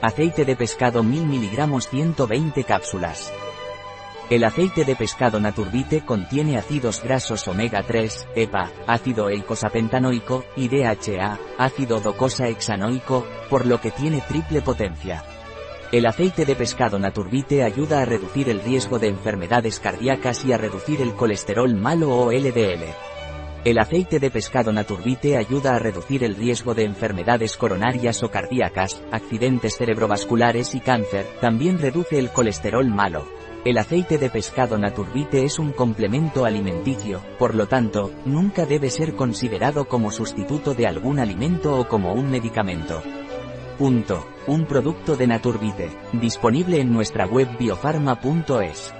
Aceite de pescado 1000 mg 120 cápsulas. El aceite de pescado Naturbite contiene ácidos grasos omega 3, EPA, ácido eicosapentanoico, y DHA, ácido docosahexanoico, por lo que tiene triple potencia. El aceite de pescado Naturbite ayuda a reducir el riesgo de enfermedades cardíacas y a reducir el colesterol malo o LDL. El aceite de pescado Naturbite ayuda a reducir el riesgo de enfermedades coronarias o cardíacas, accidentes cerebrovasculares y cáncer, también reduce el colesterol malo. El aceite de pescado Naturbite es un complemento alimenticio, por lo tanto, nunca debe ser considerado como sustituto de algún alimento o como un medicamento. Punto. Un producto de Naturbite, disponible en nuestra web biofarma.es.